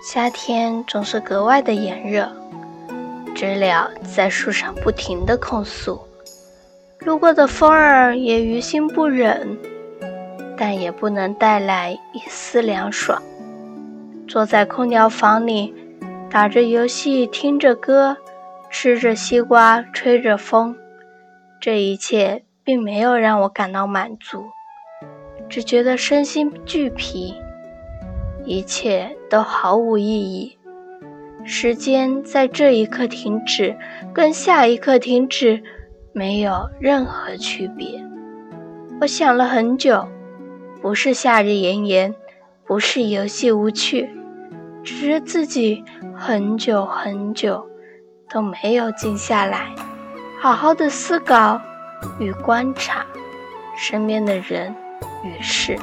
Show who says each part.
Speaker 1: 夏天总是格外的炎热，知了在树上不停地控诉，路过的风儿也于心不忍，但也不能带来一丝凉爽。坐在空调房里，打着游戏，听着歌，吃着西瓜，吹着风，这一切并没有让我感到满足，只觉得身心俱疲。一切都毫无意义，时间在这一刻停止，跟下一刻停止没有任何区别。我想了很久，不是夏日炎炎，不是游戏无趣，只是自己很久很久都没有静下来，好好的思考与观察身边的人与事。